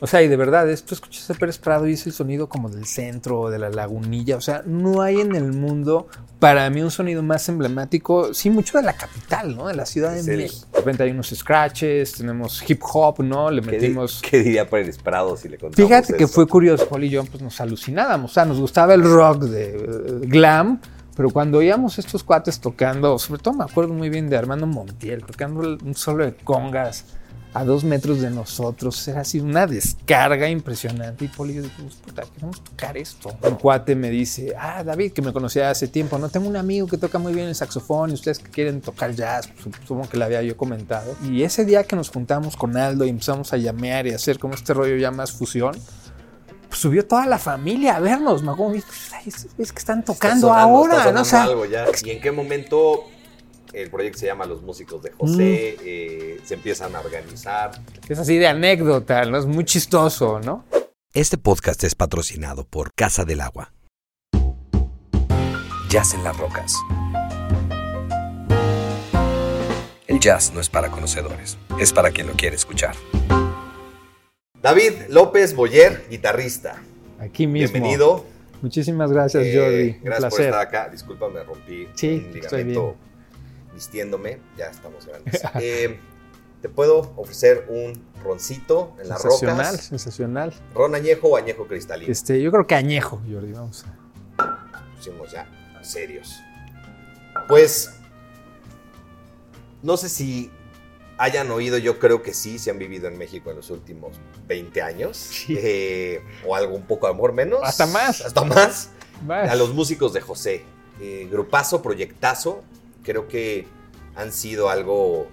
O sea, y de verdad, esto escuchas a Pérez Prado y es el sonido como del centro, de la lagunilla. O sea, no hay en el mundo, para mí, un sonido más emblemático, sí, mucho de la capital, ¿no? De la Ciudad de México. De repente hay unos scratches, tenemos hip hop, ¿no? Le ¿Qué, metimos. di- qué diría Pérez Prado si le contamos Fíjate que fue curioso, Paul y yo pues nos alucinábamos, o sea, nos gustaba el rock de eh, glam, pero cuando oíamos estos cuates tocando, sobre todo me acuerdo muy bien de Armando Montiel, tocando un solo de congas a dos metros de nosotros, era así una descarga impresionante y y yo dijimos, puta, queremos tocar esto. Un cuate me dice, ah, David, que me conocía hace tiempo, no tengo un amigo que toca muy bien el saxofón y ustedes que quieren tocar jazz, pues, supongo que le había yo comentado. Y ese día que nos juntamos con Aldo y empezamos a llamear y hacer como este rollo ya más fusión, pues subió toda la familia a vernos. Pues, ay, es, que están Está tocando sonando, ahora, ¿no? O sea, algo ya. ¿Y en qué momento el proyecto se llama Los Músicos de José? Mm. eh, se empiezan a organizar. es así de anécdota, ¿no? Es muy chistoso, ¿no? Este podcast es patrocinado por Casa del Agua. Jazz en las rocas. El jazz no es para conocedores, es para quien lo quiere escuchar. David López Boyer, guitarrista. Aquí mismo. Bienvenido. Muchísimas gracias, Eh, Jordi. Un gracias por estar acá. Disculpa, me rompí Sí, un estoy ligamento vistiéndome. Ya estamos grandes. Eh, te puedo ofrecer un roncito en las sensacional, rocas. sensacional. ¿Ron añejo o añejo cristalino? Este, yo creo que añejo, Jordi, vamos a... pusimos ya serios. Pues, no sé si hayan oído, yo creo que sí, si han vivido en México en los últimos 20 años, Sí. eh, o algo un poco, a lo mejor menos. Hasta más. Hasta más. A los músicos de José. Eh, grupazo, proyectazo, creo que han sido algo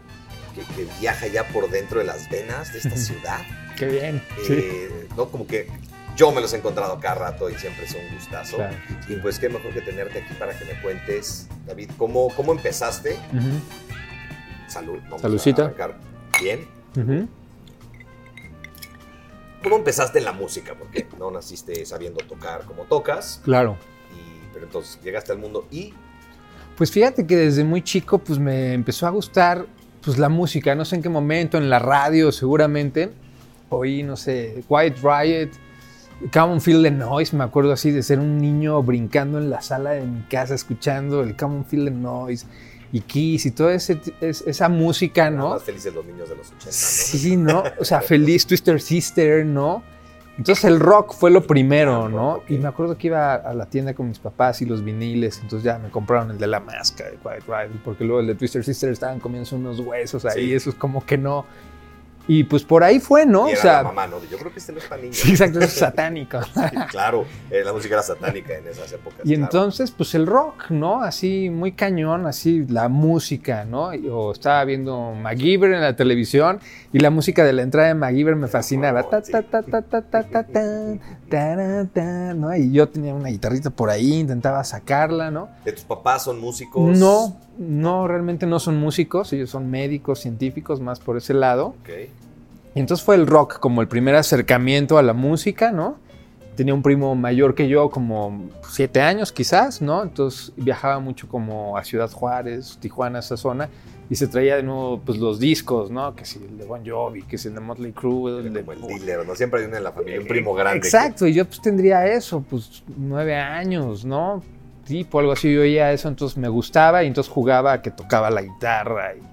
que, que viaja ya por dentro de las venas de esta ciudad. Qué bien. Sí. Eh, ¿no? Como que yo me los he encontrado cada rato y siempre es un gustazo. Claro. Y pues qué mejor que tenerte aquí para que me cuentes, David, cómo, cómo empezaste. Salud. Vamos Saludcita. a arrancar bien. ¿Cómo empezaste en la música? Porque no naciste sabiendo tocar como tocas, Claro. y, pero entonces llegaste al mundo y Pues fíjate que desde muy chico pues me empezó a gustar pues la música, no sé en qué momento, en la radio seguramente. Oí, no sé, Quiet Riot, Come on Feel the Noise, me acuerdo así de ser un niño brincando en la sala de mi casa escuchando el Come on Feel the Noise y Kiss y toda ese- es- esa música, ¿no? más felices los niños de los 80, ¿no? Sí, ¿no? O sea, feliz Twister Sister, ¿no? Entonces el rock fue lo primero, Ah, ¿no? Y me acuerdo que iba a la tienda con mis papás y los viniles, entonces ya me compraron el de la máscara de Quiet Riot, porque luego el de Twister Sister estaban comiendo unos huesos ahí, Sí. eso es como que no. Y pues por ahí fue, ¿no? O sea, la. Yo creo que este no es para niños. Sí, exacto, es satánico. claro, eh, la música era satánica en esas épocas. Y entonces, pues el rock, ¿no? Así muy cañón, así la música, ¿no? Yo estaba viendo MacGyver en la televisión y la música de la entrada de MacGyver me fascinaba. ¿no? Y yo tenía una guitarrita por ahí, intentaba sacarla, ¿no? ¿De tus papás son músicos? No, no, realmente no son músicos, ellos son médicos, científicos, más por ese lado. Y entonces fue el rock como el primer acercamiento a la música, ¿no? Tenía un primo mayor que yo, como siete años quizás, ¿no? Entonces viajaba mucho como a Ciudad Juárez, Tijuana, esa zona, y se traía de nuevo pues los discos, ¿no? Que si el de Bon Jovi, que si el de Motley Crue, el de... Como el dealer, ¿no? Siempre hay uno en la familia, un primo grande. que- Exacto, y yo pues tendría eso, pues nueve años, ¿no? Tipo, algo así, yo oía eso, entonces me gustaba y entonces jugaba que tocaba la guitarra y...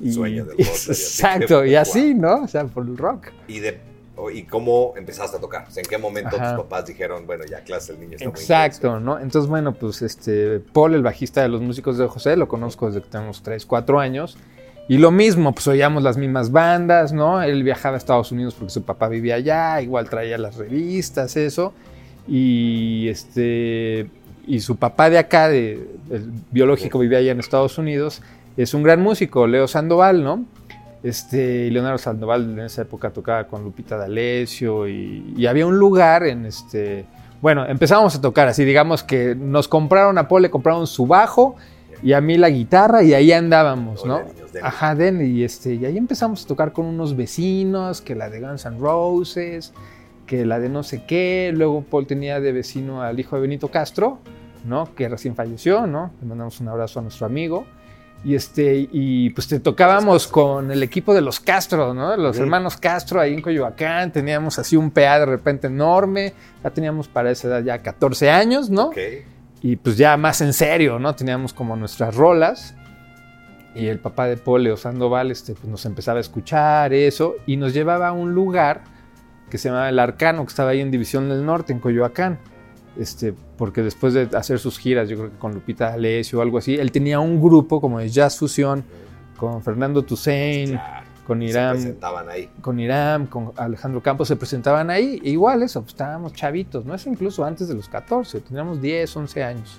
y- Sueño del rock. Exacto, y así, ¿no? O sea, por el rock. ¿Y, de, ¿Y cómo empezaste a tocar? O sea, ¿En qué momento Ajá. tus papás dijeron, bueno, ya clase, el niño está muy Exacto, ¿no? Entonces, bueno, pues este, Paul, el bajista de los músicos de José, lo conozco desde que tenemos 3, 4 años. Y lo mismo, pues oíamos las mismas bandas, ¿no? Él viajaba a Estados Unidos porque su papá vivía allá, igual traía las revistas, eso. Y este y su papá de acá, de, el biológico, vivía allá en Estados Unidos. Es un gran músico, Leo Sandoval, ¿no? Este, y Leonardo Sandoval en esa época tocaba con Lupita D'Alessio y, y había un lugar en este... Bueno, empezamos a tocar así, digamos que nos compraron a Paul, le compraron su bajo y a mí la guitarra y ahí andábamos, ¿no? Órale, niños. Ajá, den, y, este, y ahí empezamos a tocar con unos vecinos, que la de Guns N' Roses, que la de no sé qué, luego Paul tenía de vecino al hijo de Benito Castro, ¿no? Que recién falleció, ¿no? Le mandamos un abrazo a nuestro amigo. Y, este, y pues te tocábamos con el equipo de los Castro, ¿no? Los hermanos Castro ahí en Coyoacán. Teníamos así un PA de repente enorme. Ya teníamos para esa edad ya 14 años, ¿no? Y pues ya más en serio, ¿no? Teníamos como nuestras rolas. Y el papá de Paul, Leo Sandoval, este, pues nos empezaba a escuchar eso. Y nos llevaba a un lugar que se llamaba El Arcano, que estaba ahí en División del Norte, en Coyoacán. Este, porque después de hacer sus giras, yo creo que con Lupita D'Alessio o algo así, él tenía un grupo como de jazz fusión con Fernando Toussaint, Claro. con Se Irán, presentaban ahí. con Irán, con Alejandro Campos, se presentaban ahí. E igual eso, pues estábamos chavitos, no es incluso antes de los 14, teníamos 10, 11 años.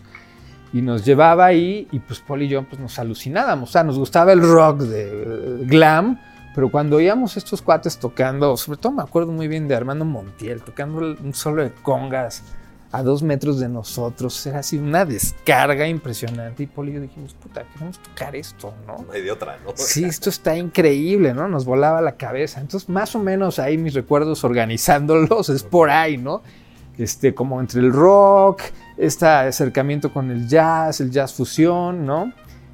Y nos llevaba ahí y pues Paul y yo pues nos alucinábamos. O sea, nos gustaba el rock de eh, glam, pero cuando oíamos estos cuates tocando, sobre todo me acuerdo muy bien de Armando Montiel, tocando un solo de congas a dos metros de nosotros, era así una descarga impresionante. Y y yo dijimos, puta, queremos tocar esto, ¿no? No hay de otra, ¿no? Sí, esto está increíble, ¿no? Nos volaba la cabeza. Entonces, más o menos ahí mis recuerdos organizándolos es por ahí, ¿no? Este, como entre el rock, este acercamiento con el jazz, el jazz fusión, ¿no?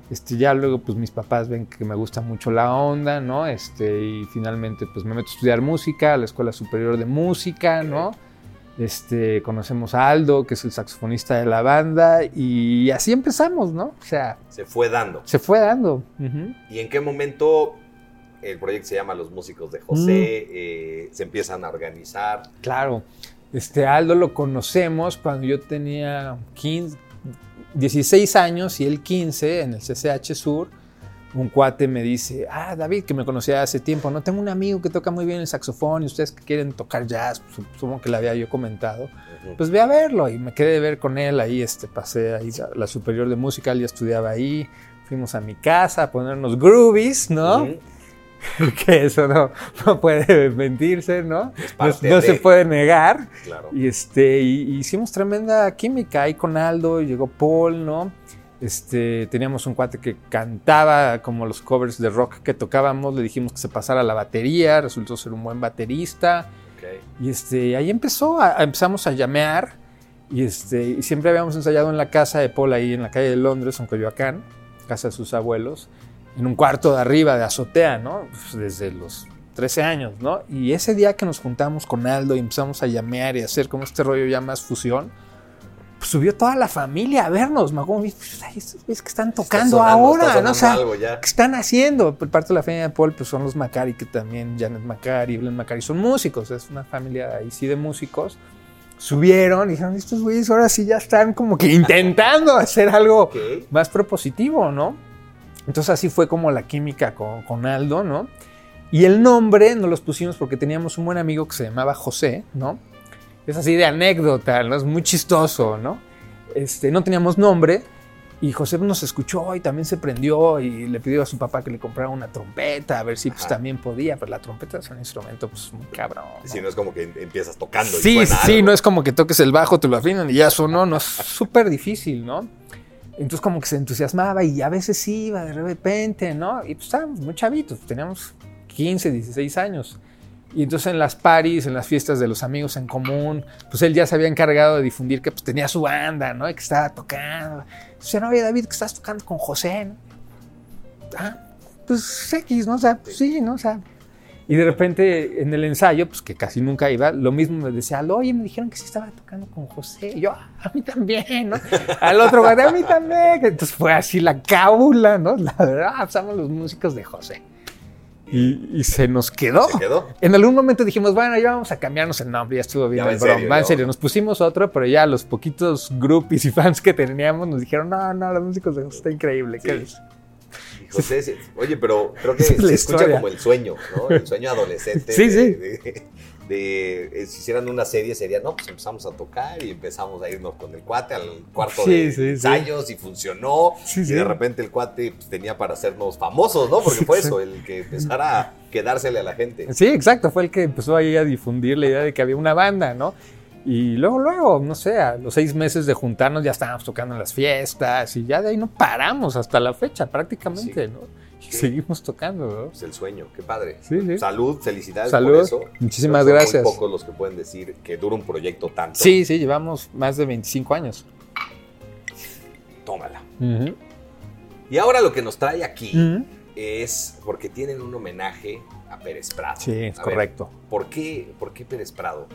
Este, ya luego, pues mis papás ven que me gusta mucho la onda, ¿no? Este, y finalmente, pues me meto a estudiar música, a la Escuela Superior de Música, ¿no? Este, conocemos a Aldo, que es el saxofonista de la banda, y así empezamos, ¿no? O sea, Se fue dando. se fue dando. ¿Y en qué momento el proyecto se llama Los Músicos de José? Mm. eh, se empiezan a organizar. Claro. Este Aldo lo conocemos cuando yo tenía 15, 16 años y él 15 en el CCH Sur. Un cuate me dice, ah, David, que me conocía hace tiempo, no tengo un amigo que toca muy bien el saxofón y ustedes que quieren tocar jazz, pues, supongo que le había yo comentado, pues ve a verlo y me quedé de ver con él ahí, este, pasé ahí la, la superior de música, él ya estudiaba ahí, fuimos a mi casa a ponernos groovies, ¿no? Ujú. que eso no, no puede mentirse, ¿no? No, no de- se puede negar. Claro. Y este, y- y hicimos tremenda química ahí con Aldo, y llegó Paul, ¿no? Este, teníamos un cuate que cantaba como los covers de rock que tocábamos, le dijimos que se pasara a la batería, resultó ser un buen baterista. Y este, ahí empezó, a- empezamos a llamear. Y, este, y siempre habíamos ensayado en la casa de Paul, ahí en la calle de Londres, en Coyoacán, casa de sus abuelos, en un cuarto de arriba de azotea, ¿no? Pues desde los 13 años, ¿no? Y ese día que nos juntamos con Aldo y empezamos a llamear y a hacer como este rollo ya más fusión, pues subió toda la familia a vernos. Me acuerdo, güeyes que están tocando Está sonando, ahora, ¿no? O sea. ¿Qué están haciendo? Por parte de la familia de Paul, pues son los Macari, que también Janet Macari, Blen Macari, son músicos, es una familia ahí sí de músicos. Subieron y dijeron, estos güeyes ahora sí ya están como que intentando hacer algo Ok. más propositivo, ¿no? Entonces así fue como la química con, con Aldo, ¿no? Y el nombre nos los pusimos porque teníamos un buen amigo que se llamaba José, ¿no? Es así de anécdota, ¿no? Es muy chistoso, ¿no? Este, no teníamos nombre y José nos escuchó y también se prendió y le pidió a su papá que le comprara una trompeta, a ver si pues también podía, pero la trompeta es un instrumento pues muy cabrón. ¿no? Si no es como que em- empiezas tocando y Sí, suena sí, algo. no es como que toques el bajo, te lo afinan y ya sonó, no, es súper difícil, ¿no? Entonces como que se entusiasmaba y a veces sí iba de repente, ¿no? Y pues estábamos muy chavitos, teníamos 15, 16 años. Y entonces en las paris, en las fiestas de los amigos en común, pues él ya se había encargado de difundir que pues tenía su banda, ¿no? Y que estaba tocando. Entonces, no, oye David, que estás tocando con José, ¿no? Ah, pues X, ¿no? O sea, pues, sí, ¿no? O sea, y de repente en el ensayo, pues que casi nunca iba, lo mismo me decía, oye, me dijeron que sí estaba tocando con José. Y yo, "Ah, a mí también, ¿no? Al otro, a mí también. Entonces fue así la cábula, ¿no? La verdad, somos los músicos de José. Y, y se nos quedó. ¿Se quedó? En algún momento dijimos, bueno, ya vamos a cambiarnos el nombre, ya estuvo bien Ya el en serio, en. Nos pusimos otro, pero ya los poquitos groupies y fans que teníamos nos dijeron, no, no, los músicos de José está increíble. Sí. ¿qué es? José, oye, pero creo que es la se escucha como el sueño, ¿no? El sueño adolescente. Sí, de, sí. De, de- eh, si hicieran una serie sería, no, pues empezamos a tocar y empezamos a irnos con el cuate al cuarto Sí, de sí, sí. ensayos y funcionó. Y de repente el cuate pues, tenía para hacernos famosos, ¿no? Porque fue eso, el que empezara a quedársele a la gente. Sí, exacto, fue el que empezó ahí a difundir la idea de que había una banda, ¿no? Y luego, luego, no sé, a los seis meses de juntarnos ya estábamos tocando en las fiestas y ya de ahí no paramos hasta la fecha prácticamente. ¿no? Sí. seguimos tocando, ¿no? Pues el sueño, qué padre. Sí, sí. Salud, felicidades Salud, por eso. muchísimas que son gracias. Muy pocos los que pueden decir que dura un proyecto tanto. Sí, sí, llevamos más de 25 años. Tómala. Y ahora lo que nos trae aquí es porque tienen un homenaje a Pérez Prado. Sí, es A ver, correcto. ¿por, qué, ¿Por qué Pérez Prado?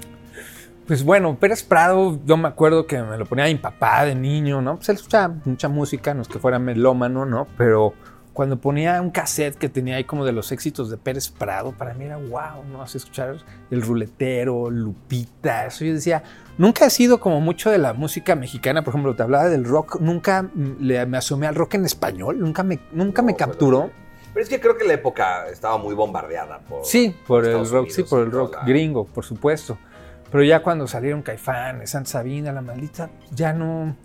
Pues bueno, Pérez Prado, yo me acuerdo que me lo ponía mi papá de niño, ¿no? Pues él escuchaba mucha música, no es que fuera melómano, ¿no? Pero cuando ponía un cassette que tenía ahí como de los éxitos de Pérez Prado, para mí era wow, ¿no? Así escuchar el ruletero, Lupita, eso yo decía, nunca he sido como mucho de la música mexicana, por ejemplo, te hablaba del rock, nunca le, me asomé al rock en español, nunca me, nunca me No, capturó. Pero es que creo que la época estaba muy bombardeada por. Sí, por el Estados rock, Unidos sí, por el rock la- gringo, por supuesto. Pero ya cuando salieron Caifán, Santa Sabina, la maldita, ya no,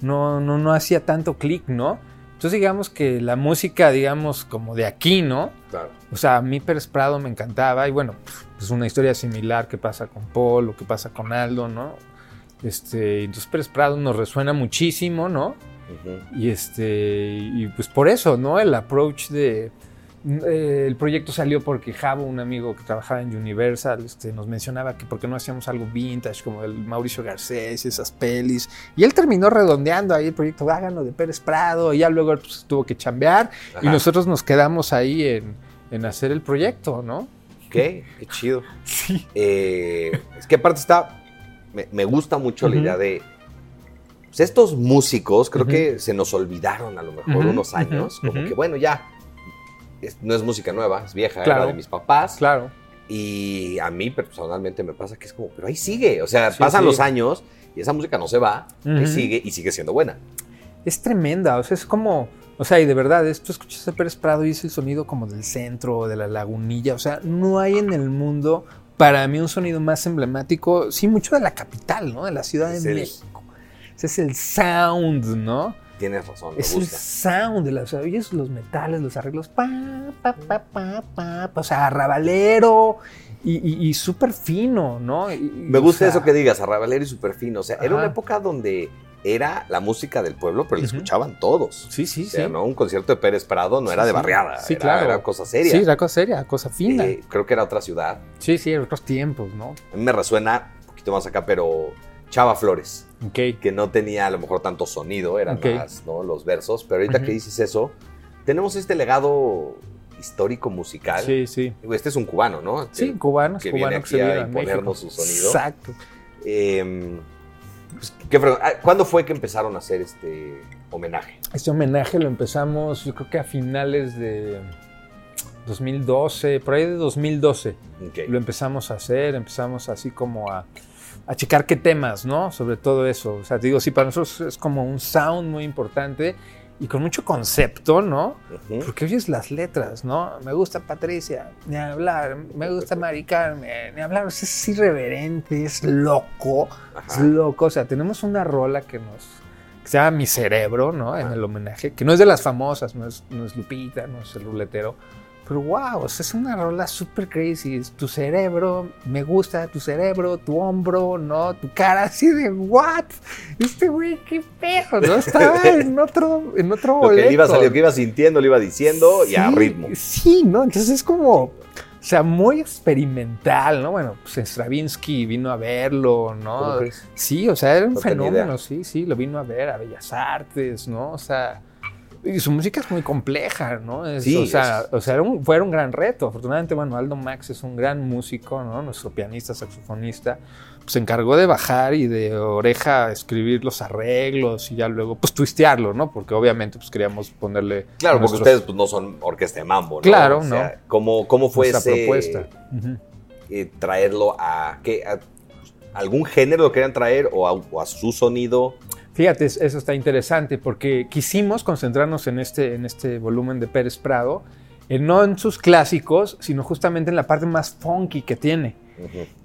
no, no, no hacía tanto clic, ¿no? Entonces digamos que la música, digamos, como de aquí, ¿no? Claro. O sea, a mí Pérez Prado me encantaba y bueno, pues una historia similar que pasa con Paul o que pasa con Aldo, ¿no? Este, entonces Pérez Prado nos resuena muchísimo, ¿no? Y este, y pues por eso, ¿no? El approach de. Eh, el proyecto salió porque Javo, un amigo que trabajaba en Universal, este, nos mencionaba que por qué no hacíamos algo vintage como el Mauricio Garcés y esas pelis. Y él terminó redondeando ahí el proyecto, háganlo de Pérez Prado, y ya luego pues, tuvo que chambear. Y nosotros nos quedamos ahí en, en hacer el proyecto, ¿no? ¿Qué? Qué chido. Sí. Eh, es que aparte está. Me, me gusta mucho la idea de. pues, estos músicos, creo que se nos olvidaron a lo mejor unos años. como que, bueno, ya. Es- no es música nueva, es vieja, Claro. era de mis papás. Claro. Y a mí personalmente me pasa que es como, pero ahí sigue. O sea, Sí, pasan sí. los años y esa música no se va, ahí sigue y sigue siendo buena. es tremenda, o sea, es como, o sea, y de verdad, es- tú escuchas a Pérez Prado y es el sonido como del centro, de la lagunilla, o sea, no hay en el mundo, para mí, un sonido más emblemático, sí, mucho de la capital, ¿no? De la Ciudad Es de el- México. Ese es el sound, ¿no? Tienes razón, Es el sound de la, o sea, oyes los metales, los arreglos, pa, pa, pa, pa, pa, pa, o sea, arrabalero y, y- y súper fino, ¿no? Y- Me o gusta sea, eso que digas, arrabalero y super fino. O sea, era una época donde era la música del pueblo, pero la escuchaban todos. Sí, sí, O sea, sí. ¿no? Un concierto de Pérez Prado no Sí, era de barriada, Sí, era, claro. era cosa seria. Sí, era cosa seria, cosa fina. Eh, creo que era otra ciudad. Sí, sí, otros tiempos, ¿no? A mí me resuena un poquito más acá, pero Chava Flores, Ok. que no tenía a lo mejor tanto sonido, eran más ¿no? los versos. Pero ahorita que dices eso, tenemos este legado histórico musical. Sí, sí. Este es un cubano, ¿no? Sí, Que- cubanos, que viene cubanos aquí se a imponernos su sonido. Exacto. Eh, pues. Ah, ¿Cuándo fue que empezaron a hacer este homenaje? Este homenaje lo empezamos, yo creo que a finales de 2012, por ahí de 2012. Ok. Lo empezamos a hacer, empezamos así como a, a checar qué temas, ¿no? Sobre todo eso. O sea, te digo, sí, para nosotros es como un sound muy importante y con mucho concepto, ¿no? Porque oyes las letras, ¿no? Me gusta Patricia, ni hablar. Me gusta Mari Carmen, ni hablar. O sea, es irreverente, es loco. Es loco. O sea, tenemos una rola que nos. que se llama Mi Cerebro, ¿no? En el homenaje. Que no es de las famosas, no es, no es Lupita, no es el ruletero. Pero wow, o sea, es una rola super crazy. Es tu cerebro, me gusta tu cerebro, tu hombro, ¿no? Tu cara así de, ¿what? Este güey, qué pedo, ¿no? Estaba en otro, en otro Lo que le iba boleto. saliendo, lo que iba sintiendo, lo iba diciendo y a ritmo. Sí, ¿no? Entonces es como, o sea, muy experimental, ¿no? Bueno, pues Stravinsky vino a verlo, ¿Cómo ¿no? Sí, o sea, era un No fenómeno, sí, sí, lo vino a ver a Bellas Artes, ¿no? O sea, y su música es muy compleja, ¿no? Es- Sí, o sea, es- o sea era un, fue un gran reto. Afortunadamente, bueno, Aldo Max es un gran músico, ¿no? Nuestro pianista, saxofonista. Pues se encargó de bajar y de oreja escribir los arreglos y ya luego, pues, twistearlo, ¿no? Porque obviamente, pues, queríamos ponerle... Claro, porque ustedes pues, no son orquesta de mambo, ¿no? Claro, O sea, ¿no? ¿cómo, ¿Cómo fue ese propuesta. Eh, traerlo a, qué, a algún género lo querían traer o a, o a su sonido? Fíjate, es- eso está interesante porque quisimos concentrarnos en este, en este volumen de Pérez Prado, eh, no en sus clásicos, sino justamente en la parte más funky que tiene.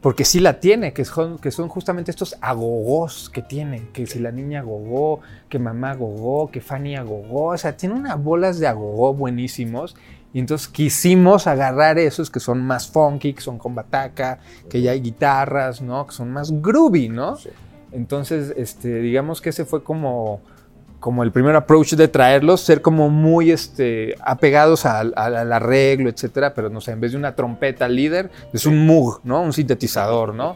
Porque sí la tiene, que son, que son justamente estos agogós que tiene. Que si la niña agogó, que mamá agogó, que Fanny agogó. O sea, tiene unas bolas de agogó buenísimos. Y entonces quisimos agarrar esos que son más funky, que son con bataca, que ya hay guitarras, ¿no? Que son más groovy, ¿no? Sí. Entonces, este, digamos que ese fue como, como el primer approach de traerlos, ser como muy este, apegados al, al- al arreglo, etcétera, pero no sé, en vez de una trompeta líder, es un Moog, ¿no? Un sintetizador, ¿no?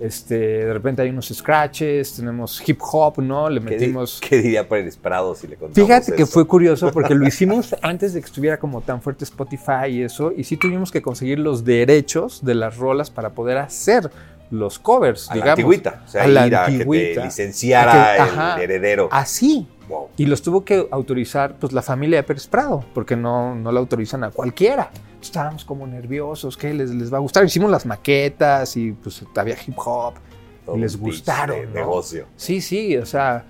Este, de repente hay unos scratches, tenemos hip hop, ¿no? Le ¿Qué, metimos... qué diría Pérez Prado si le contamos Fíjate que fue curioso porque lo hicimos antes de que estuviera como tan fuerte Spotify y eso, y sí tuvimos que conseguir los derechos de las rolas para poder hacer los covers, a la digamos. antigüita. O sea, A la ir a que te antigüita. licenciara A que- el ajá. heredero. Así. Wow. Y los tuvo que autorizar pues la familia de Pérez Prado, porque no, no la autorizan a cualquiera. Estábamos como nerviosos, ¿qué les, les va a gustar? Hicimos las maquetas y pues había hip hop. Todo les gustaron, de ¿no? negocio. Sí, sí, o sea,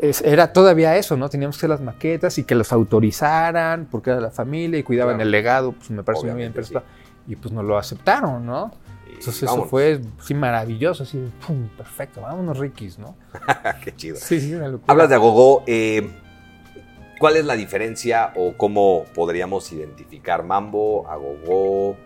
es- era todavía eso, ¿no? Teníamos que hacer las maquetas y que los autorizaran, porque era la familia y cuidaban Claro. el legado, pues me parece muy bien. Obviamente, Pérez sí. Prado. Y pues nos lo aceptaron, ¿no? Entonces eso fue sí, maravilloso, así, de, pum, perfecto, vámonos Rikis, ¿no? Qué chido. Sí, sí, una locura. Hablas de agogó. eh, ¿Cuál es la diferencia o cómo podríamos identificar mambo, agogó?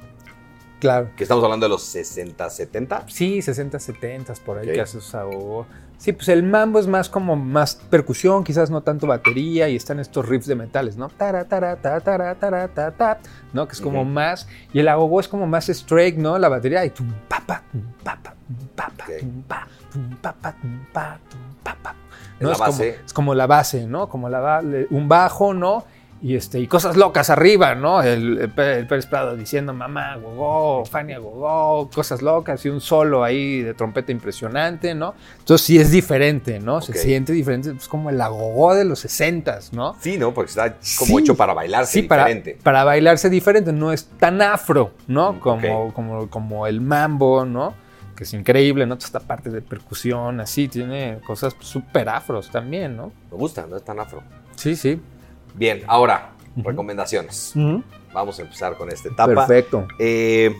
Claro. Que estamos hablando de los 60, 70. Sí, 60, 70 por ahí Ok. que haces agogó. Sí, pues el mambo es más como más percusión, quizás no tanto batería y están estos riffs de metales, ¿no? Tara, tara, ta, tara, tara, ta, ta, ¿no? Que es como Ujú. más. Y el agogó es como más straight, ¿no? La batería y tum, pa, pa, tum, pa, pa, tum, pa, pa, Ok. tum, pa, tum, pa, pa, tum, pa, tum, pa, pa. Es la como- es como la base, ¿no? Como la un bajo, ¿no? Y, este, y cosas locas arriba, ¿no? El, el, el Pérez Prado diciendo mamá, gogó, Fania, gogó, cosas locas y un solo ahí de trompeta impresionante, ¿no? Entonces sí es diferente, ¿no? Ok. Se siente diferente, es como el agogó de los 60 ¿no? Sí, ¿no? Porque está como Sí. hecho para bailarse Sí, para, diferente. para bailarse diferente, no es tan afro, ¿no? Mm, Como, ok. como, como el mambo, ¿no? Que es increíble, ¿no? Toda esta parte de percusión, así, tiene cosas súper afros también, ¿no? Me gusta, no es tan afro. Sí, sí. Bien, ahora, recomendaciones. Vamos a empezar con esta etapa. Perfecto. Eh,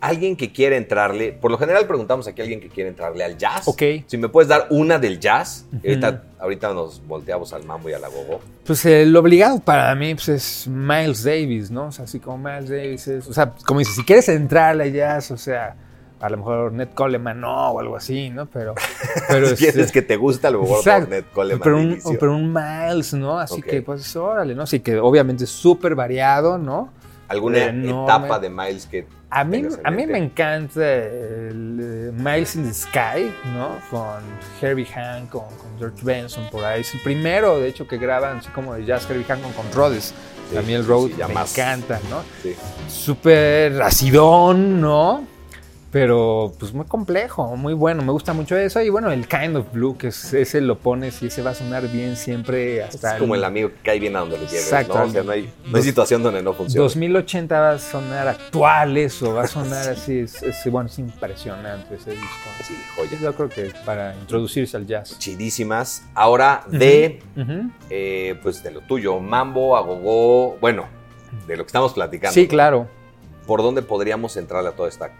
alguien que quiere entrarle, por lo general preguntamos aquí a alguien que quiere entrarle al jazz. Ok. Si me puedes dar una del jazz. Ujú. ahorita, ahorita nos volteamos al mambo y al agogo. Pues el obligado para mí pues, es Miles Davis, ¿no? O sea, así como Miles Davis es, o sea, como dices, si quieres entrarle a jazz, o sea, a lo mejor Ned Coleman no, o algo así, ¿no? Pero, pero si quieres este, que te gusta, a lo mejor Exacto. Ned Coleman pero un, inicio. pero un Miles, ¿no? Así que, pues, órale, ¿no? Así que obviamente es súper variado, ¿no? ¿Alguna enorme. etapa de Miles que A mí, a mí me encanta el eh, Miles in the Sky, ¿no? Con Herbie Hancock, con George Benson por ahí. Es el primero, de hecho, que graban así como de jazz Herbie Hancock con Rhodes. Sí, a mí el Rhodes sí, me más. encanta, ¿no? Sí. Súper acidón, ¿no? Pero pues muy complejo, muy bueno, me gusta mucho eso. Y bueno, el Kind of Blue, que es, ese lo pones y ese va a sonar bien siempre hasta Es como el amigo que cae bien a donde le lleves, Exacto. ¿no? O sea, no hay, no hay situación donde no funcione. 2080 va a sonar actual eso, va a sonar así, es, es- bueno, es impresionante ese disco. Sí, joya. Yo creo que para introducirse al jazz. Chidísimas. Ahora, de, eh, pues, de lo tuyo, mambo, agogó, bueno, de lo que estamos platicando. Sí, claro. ¿Por dónde podríamos entrarle a toda esta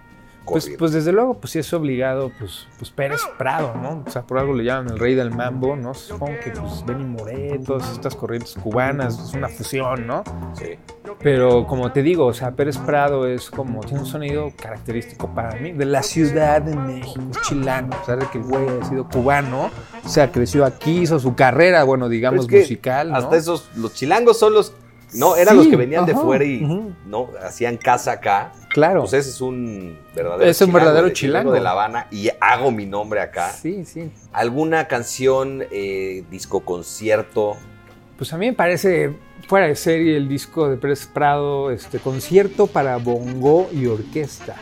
Pues, pues desde luego, pues sí es obligado, pues, pues Pérez Prado, ¿no? O sea, por algo le llaman el rey del mambo, ¿no? Supongo que pues Benny Moré, todas estas corrientes cubanas, es una fusión, ¿no? Sí. Pero como te digo, o sea, Pérez Prado es como, tiene un sonido característico para mí, de la Ciudad de México, chilano, a pesar de que el güey ha sido cubano, o sea, creció aquí, hizo su carrera, bueno, digamos, Pero es que musical, ¿no? Hasta esos, los chilangos son los, no, eran Sí, los que venían de fuera y no hacían casa acá. Claro. Pues ese es un verdadero Es un verdadero de- chilango. de La Habana y hago mi nombre acá. Sí, sí. ¿Alguna canción, eh, disco concierto? Pues a mí me parece fuera de serie el disco de Pérez Prado, este concierto para bongo y orquesta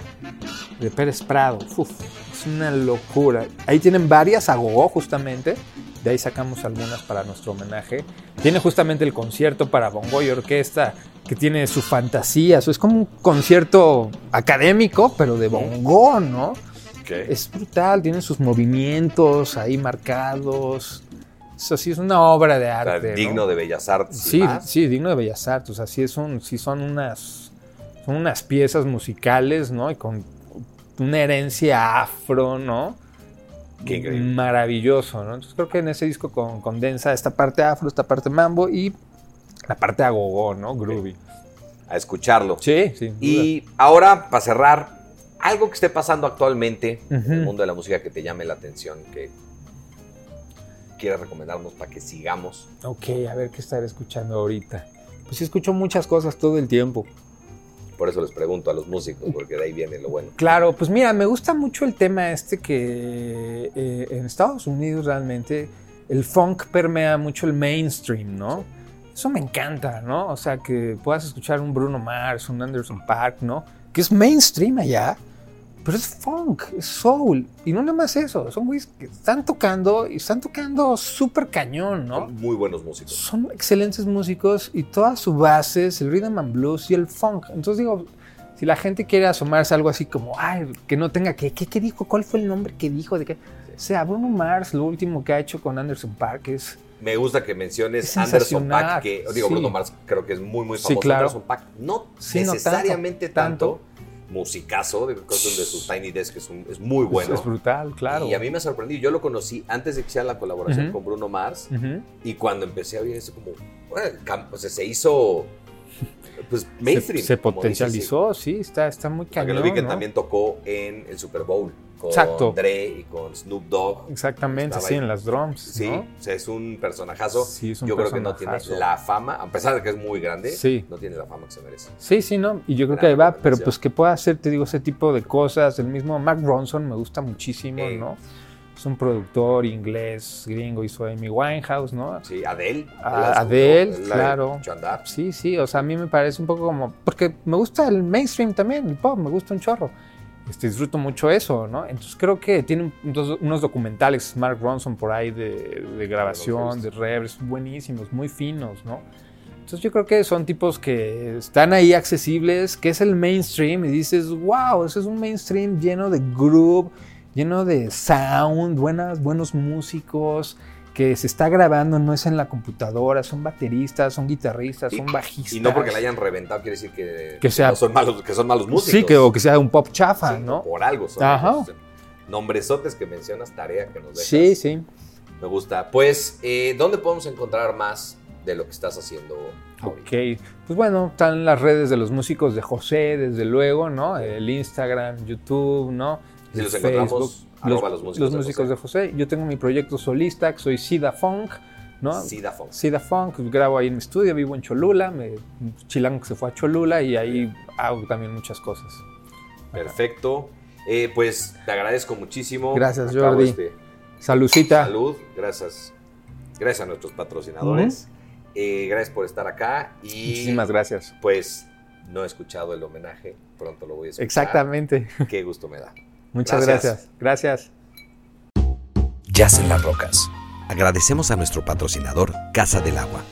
de Pérez Prado. Uf, es una locura. Ahí tienen varias a gogo justamente. De ahí sacamos algunas para nuestro homenaje. Tiene justamente el concierto para bongo y orquesta que tiene su fantasía. Es como un concierto académico, pero de bongo, ¿no? Es brutal, tiene sus movimientos ahí marcados. Eso sí es una obra de O sea, arte. ¿no? digno de Bellas Artes. Sí, más. sí, digno de Bellas Artes. O sea, sí, es un- sí son unas son unas piezas musicales, ¿no? Y con una herencia afro, ¿no? Qué. Maravilloso, ¿no? Entonces creo que en ese disco con- condensa esta parte afro, esta parte mambo y la parte agogó, ¿no? Groovy. A escucharlo. Sí, sí. Y ahora, para cerrar, algo que esté pasando actualmente en el mundo de la música que te llame la atención, que quieras recomendarnos para que sigamos. Ok, a ver qué estaré escuchando ahorita. Pues sí, escucho muchas cosas todo el tiempo. Por eso les pregunto a los músicos, porque de ahí viene lo bueno. Claro, pues mira, me gusta mucho el tema este que eh, en Estados Unidos realmente el funk permea mucho el mainstream, ¿no? Eso me encanta, ¿no? O sea, que puedas escuchar un Bruno Mars, un Anderson Park, ¿no? Que es mainstream allá, pero es funk, es soul. Y no nada más eso, son güeyes que están tocando y están tocando súper cañón, ¿no? Son muy buenos músicos. Son excelentes músicos y toda su base es el rhythm and blues y el funk. Entonces digo, si la gente quiere asomarse a algo así como, ay, que no tenga que, ¿qué, qué dijo? ¿Cuál fue el nombre que dijo? De qué? O sea, Bruno Mars, lo último que ha hecho con Anderson Park es... Me gusta que menciones Es Anderson Paak, que digo, sí. Bruno Mars creo que es muy, muy Sí, famoso. claro. Anderson Paak no Sí, no necesariamente tanto, tanto, musicazo, de de su Tiny Desk es, un- es muy bueno. Es brutal, claro. Y a mí me sorprendió. Yo lo conocí antes de que hiciera la colaboración con Bruno Mars. Y cuando empecé a oír eso, como, bueno, o sea, se hizo, pues, mainstream. Se, potencializó, sí, está, está muy cañón, lo vi que ¿no? también tocó en el Super Bowl con Exacto. Dre y con Snoop Dogg. Exactamente, sí, ahí. en las drums, Sí, ¿no? o sea, es un personajazo. Sí, es un Yo creo que no tiene la fama, a pesar de que es muy grande, Sí. no tiene la fama que se merece. Sí, sí, ¿no? Y yo creo Gran que ahí va, pero pues que pueda hacer, te digo, ese tipo de cosas. El mismo Mark Ronson me gusta muchísimo, Eh. ¿no? Es un productor inglés, gringo, hizo Amy Winehouse, ¿no? Sí, Adele. A- la descubrió, Adele, la claro. a. Sí, sí, o sea, a mí me parece un poco como... Porque me gusta el mainstream también, el pop, me gusta un chorro. Este, disfruto mucho eso, ¿no? Entonces creo que tiene unos documentales, Mark Ronson por ahí de, de grabación, de revers, buenísimos, muy finos, ¿no? Entonces yo creo que son tipos que están ahí accesibles, que es el mainstream, y dices, wow, ese es un mainstream lleno de groove, lleno de sound, buenas, buenos músicos, que se está grabando, no es en la computadora, son bateristas, son guitarristas, son bajistas. Y no porque la hayan reventado quiere decir que, Que sea- no son malos, que son malos músicos. Sí, que, o que sea un pop chafa, Sí, ¿no? Por algo son. Ajá. esos Nombresotes que mencionas, tarea que nos dejas. Sí, sí. Me gusta. Pues, eh, ¿dónde podemos encontrar más de lo que estás haciendo? Ok, pues bueno, están las redes de los músicos de José, desde luego, ¿no? El Instagram, YouTube, ¿no? Si los encontramos, arroba los músicos de músicos de José. Yo tengo mi proyecto solista, soy Sida Funk, ¿no? Sida Funk. Sida Funk, grabo ahí en mi estudio, vivo en Cholula, me, Chilango se fue a Cholula y ahí hago también muchas cosas. Perfecto. Eh, pues te agradezco muchísimo. Gracias, Acabo Jordi. este- Salucita. salud. Gracias. Gracias a nuestros patrocinadores. Eh, gracias por estar acá. Y Muchísimas gracias. pues no he escuchado el homenaje. Pronto lo voy a escuchar. Exactamente. Qué gusto me da. Muchas Gracias. gracias. Gracias. Jazz en las rocas. Agradecemos a nuestro patrocinador Casa del Agua,